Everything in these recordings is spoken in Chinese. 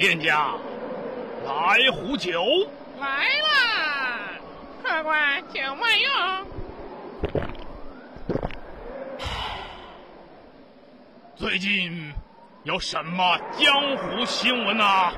店家，来壶酒。来啦，客官，请慢用。最近有什么江湖新闻啊？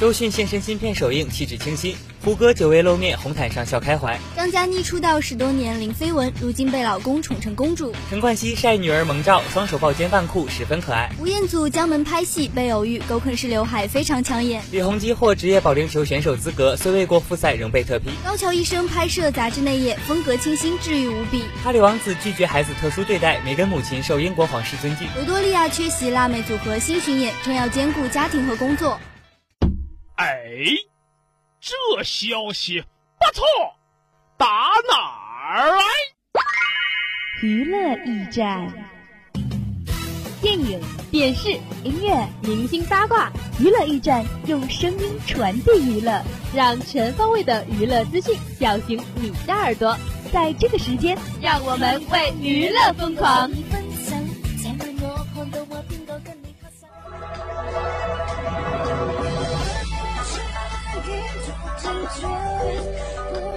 周迅现身新片首映，气质清新。胡歌久未露面，红毯上笑开怀。张嘉倪出道十多年零绯闻，如今被老公宠成公主。陈冠希晒女儿萌照，双手抱肩扮酷，十分可爱。吴彦祖江门拍戏被偶遇，狗啃式刘海非常抢眼。李弘基获职业保龄球选手资格，虽未过复赛，仍被特批。高桥医生拍摄杂志内页，风格清新，治愈无比。哈里王子拒绝孩子特殊对待，梅根母亲受英国皇室尊敬。维多利亚缺席辣妹组合新巡演，称要兼顾家庭和工作。哎，这消息不错，打哪儿来？娱乐驿站，电影、电视、音乐、明星八卦，娱乐驿站用声音传递娱乐，让全方位的娱乐资讯叫醒你的耳朵。在这个时间，让我们为娱乐疯狂。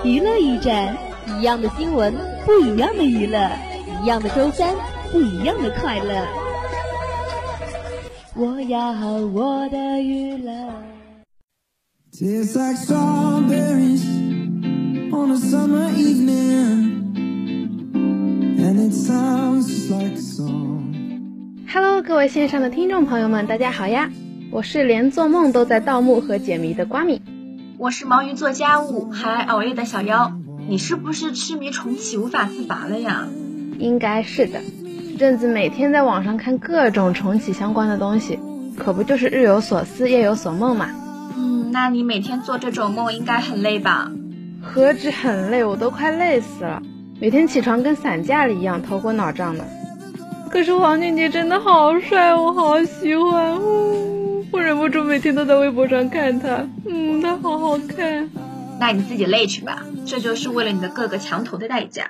娱乐驿站，一样的新闻，不一样的娱乐，一样的周三，不一样的快乐。我要我的娱乐。Hello，各位线上的听众朋友们，大家好呀！我是连做梦都在盗墓和解谜的瓜米。我是忙于做家务还熬夜的小妖，你是不是痴迷重启无法自拔了呀？应该是的，这阵子每天在网上看各种重启相关的东西，可不就是日有所思夜有所梦嘛。嗯，那你每天做这种梦应该很累吧？何止很累，我都快累死了，每天起床跟散架了一样，头昏脑胀的。可是黄俊杰真的好帅，我好喜欢。我忍不住每天都在微博上看他，嗯，他好好看。那你自己累去吧，这就是为了你的各个墙头的代价。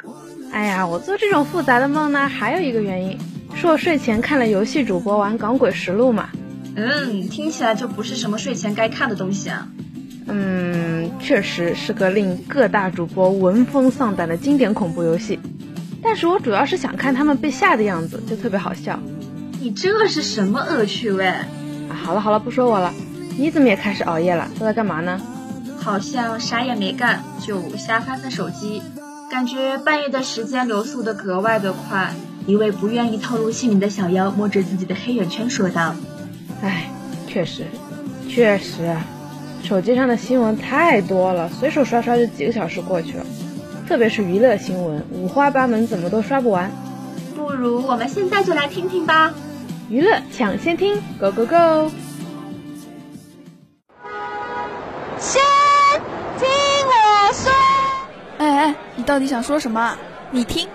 哎呀，我做这种复杂的梦呢，还有一个原因，是我睡前看了游戏主播玩《港鬼实录》嘛。嗯，听起来就不是什么睡前该看的东西啊。嗯，确实是个令各大主播闻风丧胆的经典恐怖游戏，但是我主要是想看他们被吓的样子，就特别好笑。你这是什么恶趣味？好了好了，不说我了。你怎么也开始熬夜了？都在干嘛呢？好像啥也没干，就瞎翻翻手机，感觉半夜的时间流速的格外的快。一位不愿意透露姓名的小妖摸着自己的黑眼圈说道：“唉，确实，确实，手机上的新闻太多了，随手刷刷就几个小时过去了。特别是娱乐新闻，五花八门，怎么都刷不完。不如我们现在就来听听吧。”娱乐抢先听，Go Go Go！先听我说。哎哎，你到底想说什么？你听。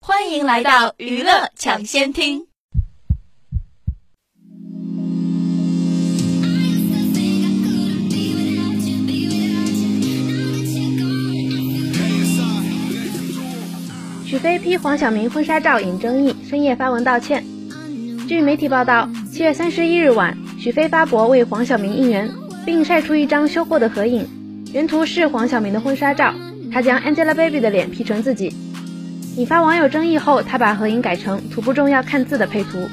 欢迎来到娱乐抢先听。飞 P 黄晓明婚纱照引争议，深夜发文道歉。据媒体报道，七月三十一日晚，许飞发博为黄晓明应援，并晒出一张修过的合影，原图是黄晓明的婚纱照，他将 Angelababy 的脸 P 成自己，引发网友争议后，他把合影改成“图不重要，看字”的配图。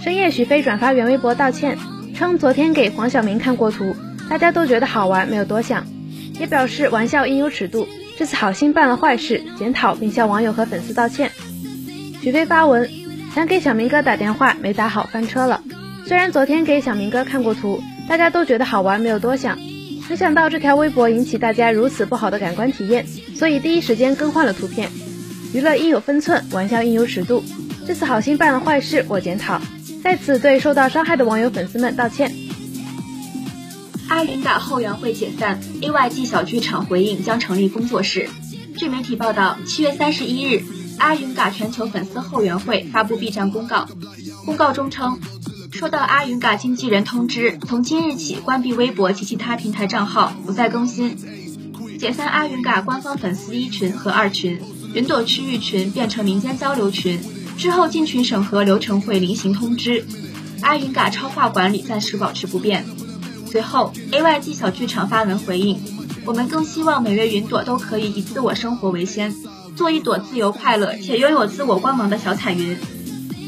深夜，许飞转发原微博道歉，称昨天给黄晓明看过图，大家都觉得好玩，没有多想，也表示玩笑应有尺度。这次好心办了坏事，检讨并向网友和粉丝道歉。许飞发文想给小明哥打电话，没打好翻车了。虽然昨天给小明哥看过图，大家都觉得好玩，没有多想，没想到这条微博引起大家如此不好的感官体验，所以第一时间更换了图片。娱乐应有分寸，玩笑应有尺度。这次好心办了坏事，我检讨，在此对受到伤害的网友粉丝们道歉。阿云嘎后援会解散，AYG 小剧场回应将成立工作室。据媒体报道，七月三十一日，阿云嘎全球粉丝后援会发布 B 站公告，公告中称，收到阿云嘎经纪人通知，从今日起关闭微博及其他平台账号，不再更新，解散阿云嘎官方粉丝一群和二群，云朵区域群变成民间交流群，之后进群审核流程会另行通知。阿云嘎超话管理暂时保持不变。随后，AYG 小剧场发文回应：“我们更希望每位云朵都可以以自我生活为先，做一朵自由快乐且拥有自我光芒的小彩云。”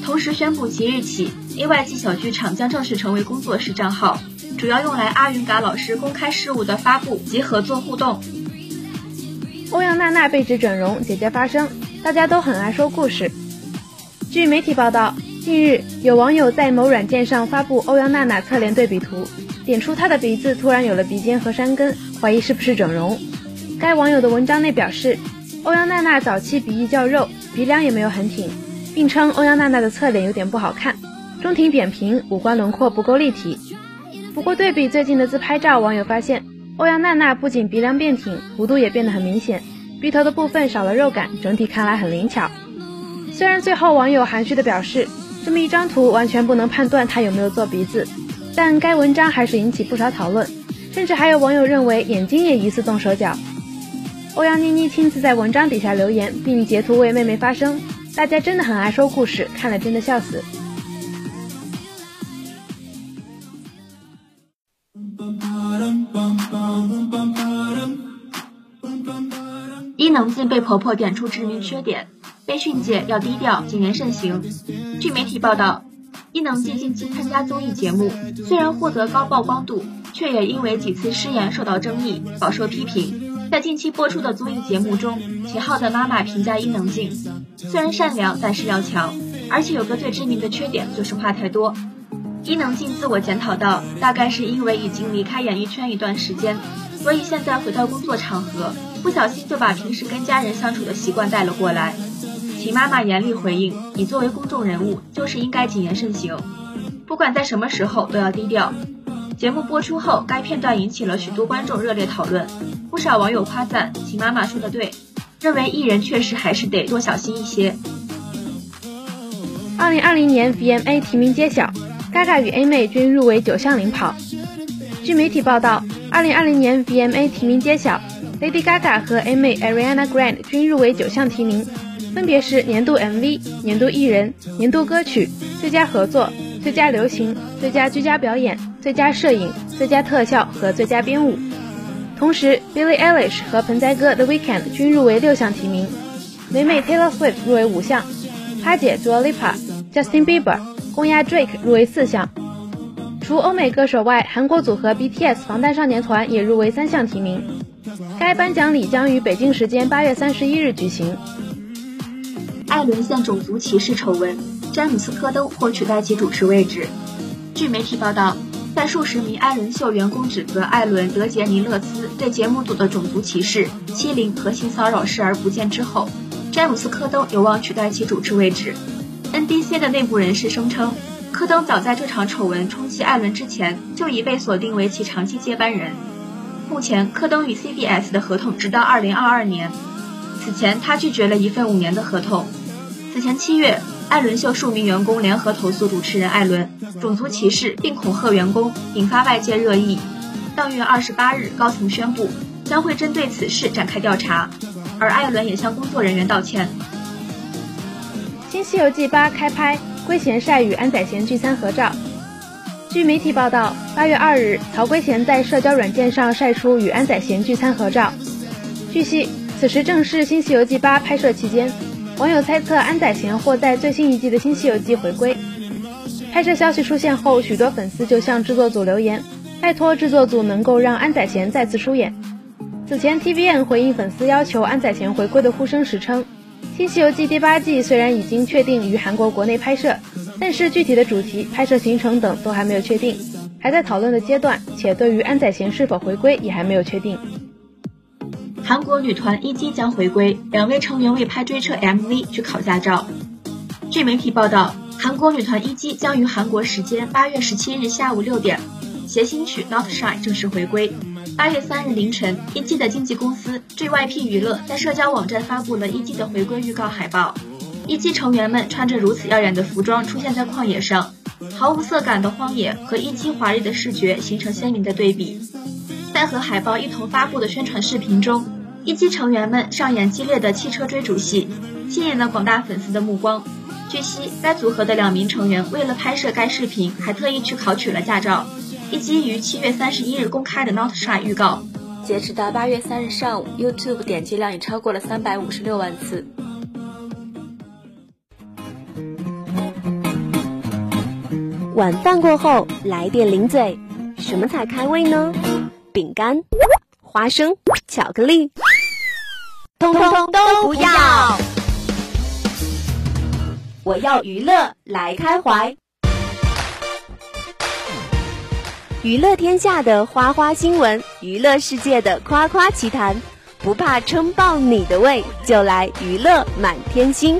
同时宣布，即日起，AYG 小剧场将正式成为工作室账号，主要用来阿云嘎老师公开事务的发布及合作互动。欧阳娜娜被指整容，姐姐发声，大家都很爱说故事。据媒体报道，近日有网友在某软件上发布欧阳娜娜侧脸对比图，点出她的鼻子突然有了鼻尖和山根，怀疑是不是整容。该网友的文章内表示，欧阳娜娜早期鼻翼较肉，鼻梁也没有很挺。并称欧阳娜娜的侧脸有点不好看，中庭扁平，五官轮廓不够立体。不过对比最近的自拍照，网友发现欧阳娜娜不仅鼻梁变挺，弧度也变得很明显，鼻头的部分少了肉感，整体看来很灵巧。虽然最后网友含蓄的表示，这么一张图完全不能判断她有没有做鼻子，但该文章还是引起不少讨论，甚至还有网友认为眼睛也疑似动手脚。欧阳妮妮亲自在文章底下留言，并截图为妹妹发声。大家真的很爱说故事，看了真的笑死。伊能静被婆婆点出致命缺点，被训诫要低调谨言慎行。据媒体报道，伊能静近期参加综艺节目，虽然获得高曝光度，却也因为几次失言受到争议，饱受批评。在近期播出的综艺节目中，秦昊的妈妈评价伊能静，虽然善良，但是要强，而且有个最致命的缺点就是话太多。伊能静自我检讨道，大概是因为已经离开演艺圈一段时间，所以现在回到工作场合，不小心就把平时跟家人相处的习惯带了过来。秦妈妈严厉回应：“你作为公众人物，就是应该谨言慎行，不管在什么时候都要低调。”节目播出后，该片段引起了许多观众热烈讨论，不少网友夸赞秦妈妈说的对，认为艺人确实还是得多小心一些。二零二零年 VMA 提名揭晓，Gaga 与 A 妹均入围九项领跑。据媒体报道，二零二零年 VMA 提名揭晓，Lady Gaga 和 A 妹 Ariana Grande 均入围九项提名，分别是年度 MV、年度艺人、年度歌曲、最佳合作、最佳流行、最佳居家表演。最佳摄影、最佳特效和最佳编舞。同时，Billie Eilish 和盆栽哥 The Weeknd 均入围六项提名，美美 Taylor Swift 入围五项，花姐 Dua Lipa、Justin Bieber、公鸭 Drake 入围四项。除欧美歌手外，韩国组合 BTS 防弹少年团也入围三项提名。该颁奖礼将于北京时间八月三十一日举行。艾伦现种族歧视丑闻，詹姆斯科登或取代其主持位置。据媒体报道。在数十名艾伦秀员工指责艾伦·德杰尼勒斯对节目组的种族歧视、欺凌和性骚扰视而不见之后，詹姆斯·科登有望取代其主持位置。NBC 的内部人士声称，科登早在这场丑闻冲击艾伦之前就已被锁定为其长期接班人。目前，科登与 CBS 的合同直到2022年，此前他拒绝了一份五年的合同。此前七月。艾伦秀数名员工联合投诉主持人艾伦种族歧视，并恐吓员工，引发外界热议。当月二十八日，高层宣布将会针对此事展开调查，而艾伦也向工作人员道歉。《新西游记八》开拍，圭贤晒与安宰贤聚餐合照。据媒体报道，八月二日，曹圭贤在社交软件上晒出与安宰贤聚餐合照。据悉，此时正是《新西游记八》拍摄期间。网友猜测安宰贤或在最新一季的新西游记回归。拍摄消息出现后，许多粉丝就向制作组留言，拜托制作组能够让安宰贤再次出演。此前，TVN 回应粉丝要求安宰贤回归的呼声时称，新西游记第八季虽然已经确定于韩国国内拍摄，但是具体的主题、拍摄行程等都还没有确定，还在讨论的阶段，且对于安宰贤是否回归也还没有确定。韩国女团一姬将回归，两位成员为拍追车 MV 去考驾照。据媒体报道，韩国女团一姬将于韩国时间八月十七日下午六点，携新曲《Not Shy》正式回归。八月三日凌晨，一姬的经纪公司 JYP 娱乐在社交网站发布了一姬的回归预告海报。一姬成员们穿着如此耀眼的服装出现在旷野上，毫无色感的荒野和一姬华丽的视觉形成鲜明的对比。在和海报一同发布的宣传视频中。一机成员们上演激烈的汽车追逐戏，吸引了广大粉丝的目光。据悉，该组合的两名成员为了拍摄该视频，还特意去考取了驾照。一机于七月三十一日公开的 Not Shy 预告，截止到八月三日上午，YouTube 点击量已超过了三百五十六万次。晚饭过后来点零嘴，什么才开胃呢？饼干、花生、巧克力，通通都不要！我要娱乐来开怀，娱乐天下的花花新闻，娱乐世界的夸夸奇谈，不怕撑爆你的胃，就来娱乐满天星。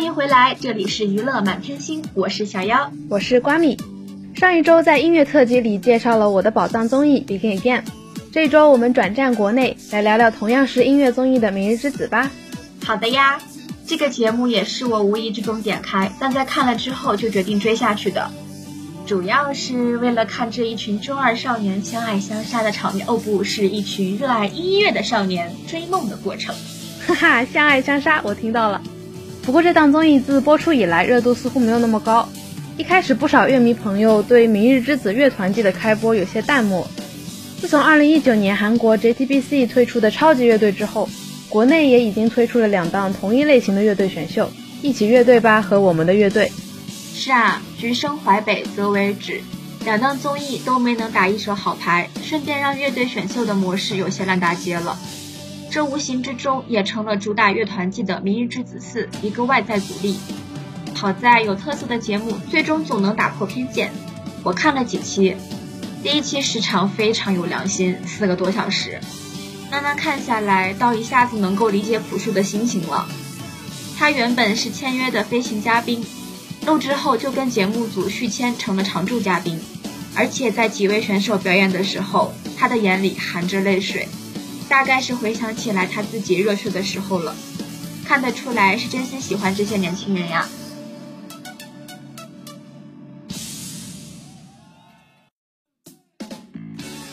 欢迎回来，这里是娱乐满天星，我是小妖，我是瓜米。上一周在音乐特辑里介绍了我的宝藏综艺《Begin Again》，这周我们转战国内，来聊聊同样是音乐综艺的《明日之子》吧。好的呀，这个节目也是我无意之中点开，但在看了之后就决定追下去的，主要是为了看这一群中二少年相爱相杀的场面。哦，不是一群热爱音乐的少年追梦的过程。哈哈，相爱相杀，我听到了。不过这档综艺自播出以来热度似乎没有那么高，一开始不少乐迷朋友对《明日之子》乐团季的开播有些淡漠。自从2019年韩国 JTBC 推出的超级乐队之后，国内也已经推出了两档同一类型的乐队选秀，《一起乐队吧》和《我们的乐队》。是啊，橘生淮北则为枳，两档综艺都没能打一手好牌，顺便让乐队选秀的模式有些烂大街了。这无形之中也成了主打乐团季的《明日之子四》一个外在阻力。好在有特色的节目最终总能打破偏见。我看了几期，第一期时长非常有良心，四个多小时，慢慢看下来，倒一下子能够理解朴树的心情了。他原本是签约的飞行嘉宾，录制后就跟节目组续签成了常驻嘉宾，而且在几位选手表演的时候，他的眼里含着泪水。大概是回想起来他自己热血的时候了，看得出来是真心喜欢这些年轻人呀。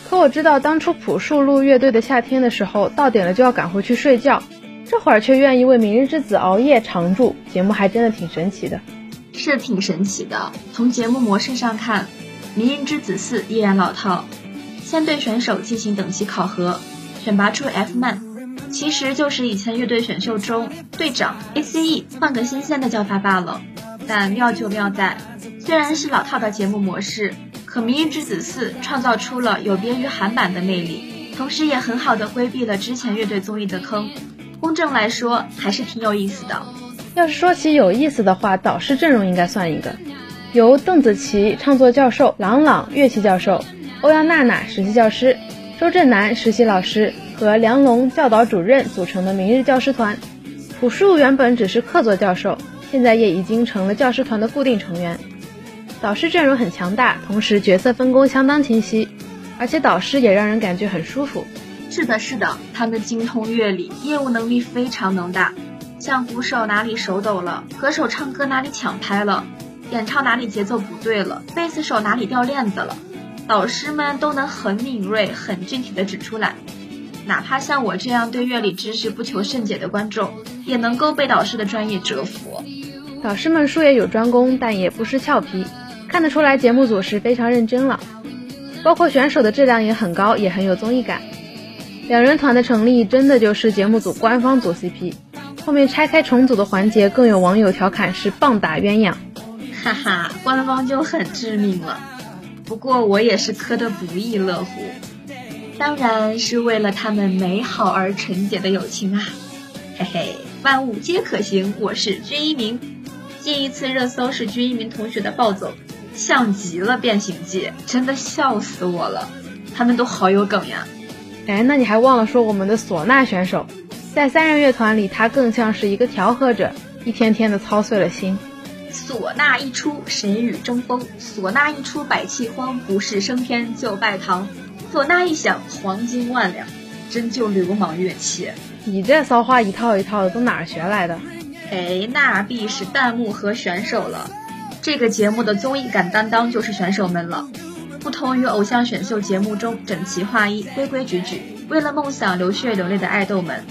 可我知道当初朴树录乐队的夏天的时候，到点了就要赶回去睡觉，这会儿却愿意为明日之子熬夜常驻，节目还真的挺神奇的。是挺神奇的。从节目模式上看，明日之子四依然老套，先对选手进行等级考核。选拔出 F man，其实就是以前乐队选秀中队长 ACE 换个新鲜的叫法罢了。但妙就妙在，虽然是老套的节目模式，可《明日之子四》创造出了有别于韩版的魅力，同时也很好的规避了之前乐队综艺的坑。公正来说，还是挺有意思的。要是说起有意思的话，导师阵容应该算一个，由邓紫棋唱作教授、郎朗乐器教授、欧阳娜娜实习教师。周震南实习老师和梁龙教导主任组成的明日教师团，朴树原本只是客座教授，现在也已经成了教师团的固定成员。导师阵容很强大，同时角色分工相当清晰，而且导师也让人感觉很舒服。是的，是的，他们精通乐理，业务能力非常能打。像鼓手哪里手抖了，歌手唱歌哪里抢拍了，演唱哪里节奏不对了，贝斯手哪里掉链子了。导师们都能很敏锐、很具体的指出来，哪怕像我这样对乐理知识不求甚解的观众，也能够被导师的专业折服。导师们术业有专攻，但也不失俏皮，看得出来节目组是非常认真了。包括选手的质量也很高，也很有综艺感。两人团的成立真的就是节目组官方组 CP，后面拆开重组的环节，更有网友调侃是棒打鸳鸯。哈哈，官方就很致命了。不过我也是磕得不亦乐乎，当然是为了他们美好而纯洁的友情啊！嘿嘿，万物皆可行，我是君一鸣。近一次热搜是君一鸣同学的暴走，像极了《变形记》，真的笑死我了。他们都好有梗呀！哎，那你还忘了说我们的唢呐选手，在三人乐团里，他更像是一个调和者，一天天的操碎了心。唢呐一出，谁与争锋？唢呐一出，百气荒，不是升天就拜堂。唢呐一响，黄金万两。真就流氓乐器。你这骚话一套一套的，都哪儿学来的？哎，那必是弹幕和选手了。这个节目的综艺感担当就是选手们了。不同于偶像选秀节目中整齐划一、规规矩矩，为了梦想流血流泪的爱豆们，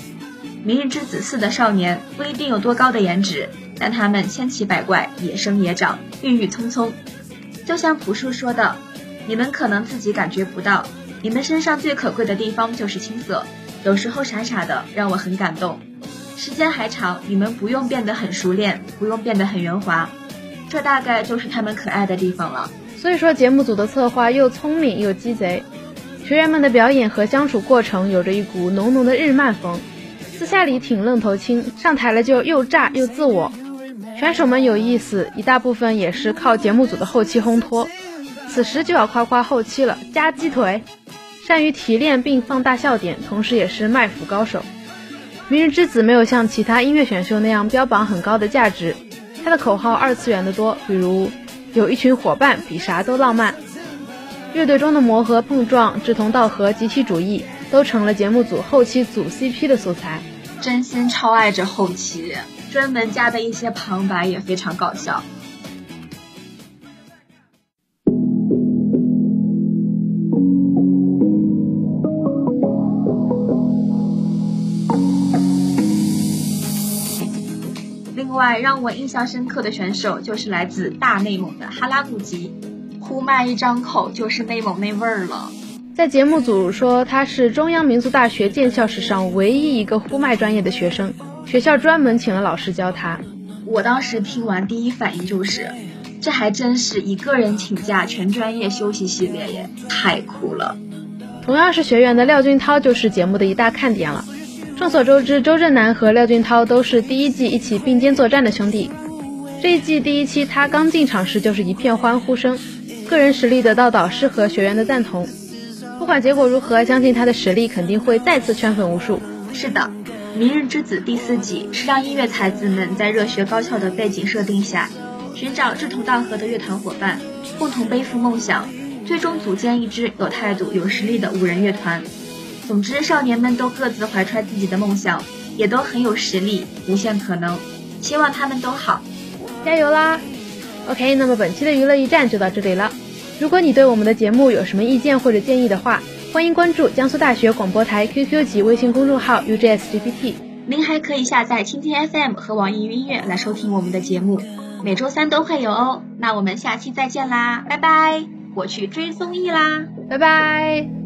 《明日之子四》的少年不一定有多高的颜值，但他们千奇百怪、野生野长、郁郁葱葱。就像朴树说的：“你们可能自己感觉不到，你们身上最可贵的地方就是青涩，有时候傻傻的，让我很感动。时间还长，你们不用变得很熟练，不用变得很圆滑。”这大概就是他们可爱的地方了。所以说，节目组的策划又聪明又鸡贼，学员们的表演和相处过程有着一股浓浓的日漫风，私下里挺愣头青，上台了就又炸又自我。选手们有意思，一大部分也是靠节目组的后期烘托。此时就要夸夸后期了，加鸡腿，善于提炼并放大笑点，同时也是卖腐高手。明日之子没有像其他音乐选秀那样标榜很高的价值。他的口号二次元的多，比如有一群伙伴比啥都浪漫，乐队中的磨合碰撞、志同道合、集体主义，都成了节目组后期组 CP 的素材。真心超爱这后期，专门加的一些旁白也非常搞笑。另外，让我印象深刻的选手就是来自大内蒙的哈拉古吉，呼麦一张口就是内蒙那味儿了。在节目组说他是中央民族大学建校史上唯一一个呼麦专业的学生，学校专门请了老师教他。我当时听完第一反应就是，这还真是一个人请假全专业休息系列耶，太酷了。同样是学员的廖俊涛就是节目的一大看点了。众所周知，周震南和廖俊涛都是第一季一起并肩作战的兄弟。这一季第一期，他刚进场时就是一片欢呼声，个人实力得到导师和学员的赞同。不管结果如何，相信他的实力肯定会再次圈粉无数。是的，《明日之子》第四季是让音乐才子们在热血高校的背景设定下，寻找志同道合的乐团伙伴，共同背负梦想，最终组建一支有态度、有实力的五人乐团。总之，少年们都各自怀揣自己的梦想，也都很有实力，无限可能。希望他们都好，加油啦！OK，那么本期的娱乐驿站就到这里了。如果你对我们的节目有什么意见或者建议的话，欢迎关注江苏大学广播台 QQ 及微信公众号 UJSGPT。您还可以下载蜻蜓 FM 和网易云音乐来收听我们的节目，每周三都会有哦。那我们下期再见啦，拜拜！我去追综艺啦，拜拜。